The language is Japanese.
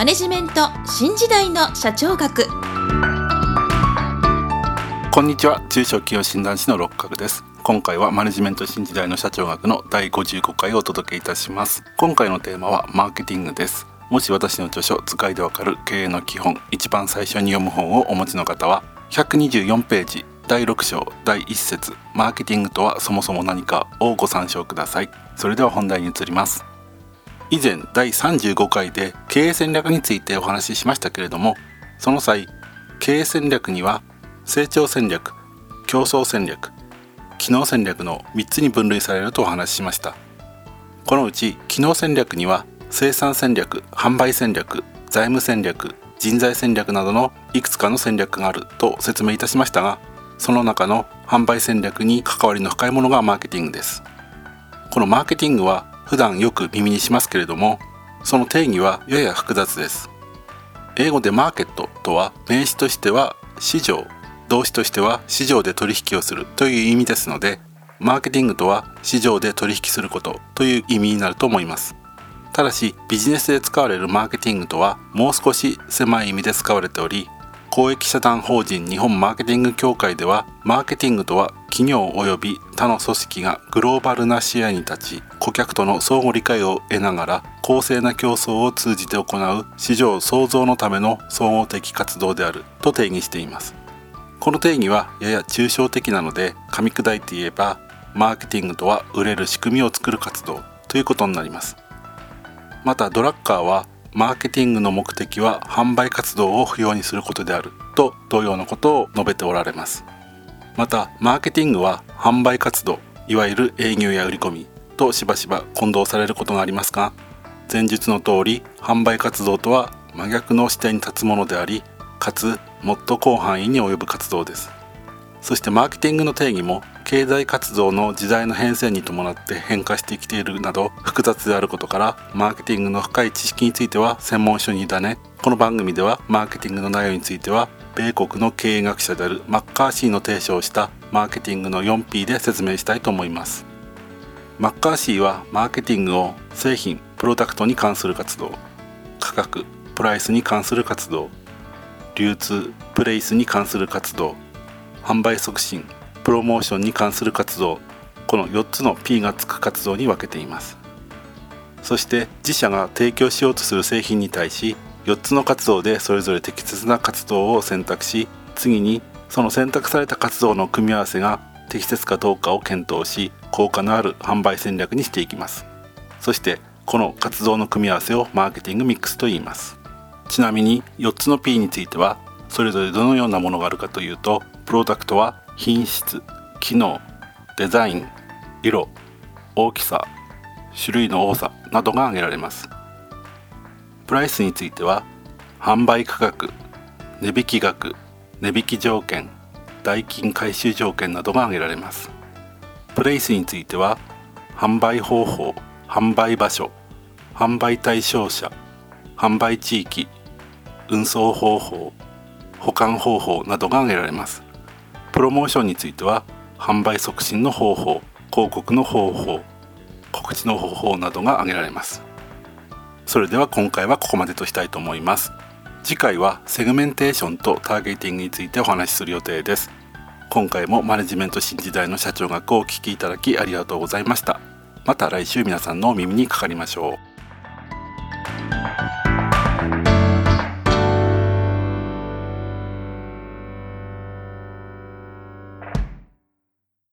マネジメント新時代の社長学。こんにちは。中小企業診断士の六角です。今回はマネジメント新時代の社長学の第55回をお届けいたします。今回のテーマはマーケティングです。もし私の著書図解でわかる経営の基本一番最初に読む本をお持ちの方は124ページ第6章第1節マーケティングとはそもそも何かをご参照ください。それでは本題に移ります。以前第35回で経営戦略についてお話ししましたけれどもその際経営戦略には成長戦略競争戦略機能戦略の3つに分類されるとお話ししました。このうち機能戦略には生産戦略販売戦略財務戦略人材戦略などのいくつかの戦略があると説明いたしましたがその中の販売戦略に関わりの深いものがマーケティングです。このマーケティングは普段よく耳にしますけれどもその定義はやや複雑です。英語でマーケットとは名詞としては市場動詞としては市場で取引をするという意味ですのでマーケティングとは市場で取引することという意味になると思います。ただしビジネスで使われるマーケティングとはもう少し狭い意味で使われており公益社団法人日本マーケティング協会ではマーケティングとは企業及び他の組織がグローバルな視野に立ち顧客との相互理解を得ながら公正な競争を通じて行う市場創造のための総合的活動であると定義しています。この定義はやや抽象的なので噛み砕いて言えばマーケティングとは売れる仕組みを作る活動ということになります。またドラッカーはマーケティングの目的は販売活動を不要にすることであると同様のことを述べておられます。またマーケティングは販売活動いわゆる営業や売り込みとしばしば混同されることがありますが前述の通り販売活動とは真逆の視点に立つものでありかつもっと広範囲に及ぶ活動です。そしてマーケティングの定義も経済活動の時代の変遷に伴って変化してきているなど複雑であることからマーケティングの深い知識については専門書に委ねこの番組ではマーケティングの内容については米国の経営学者であるマッカーシーの提唱したマーケティングの 4P で説明したいと思います。マッカーシーはマーケティングを製品プロダクトに関する活動価格プライスに関する活動流通プレイスに関する活動販売促進プロモーションに関する活動この4つの P がつく活動に分けています。そして自社が提供しようとする製品に対し4つの活動でそれぞれ適切な活動を選択し次にその選択された活動の組み合わせが適切かどうかを検討し効果のある販売戦略にしていきます。そしてこの活動の組み合わせをマーケティングミックスと言います。ちなみに4つの P についてはそれぞれどのようなものがあるかというとプロダクトは品質機能デザイン色大きさ種類の多さなどが挙げられます。プライスについては販売価格値引き額値引き条件代金回収条件などが挙げられます。プレイスについては販売方法販売場所販売対象者販売地域運送方法保管方法などが挙げられます。プロモーションについては販売促進の方法広告の方法告知の方法などが挙げられます。それでは今回はここまでとしたいと思います。次回はセグメンテーションとターゲティングについてお話しする予定です。今回もマネジメント新時代の社長学をお聞きいただきありがとうございました。また来週皆さんのお耳にかかりましょう。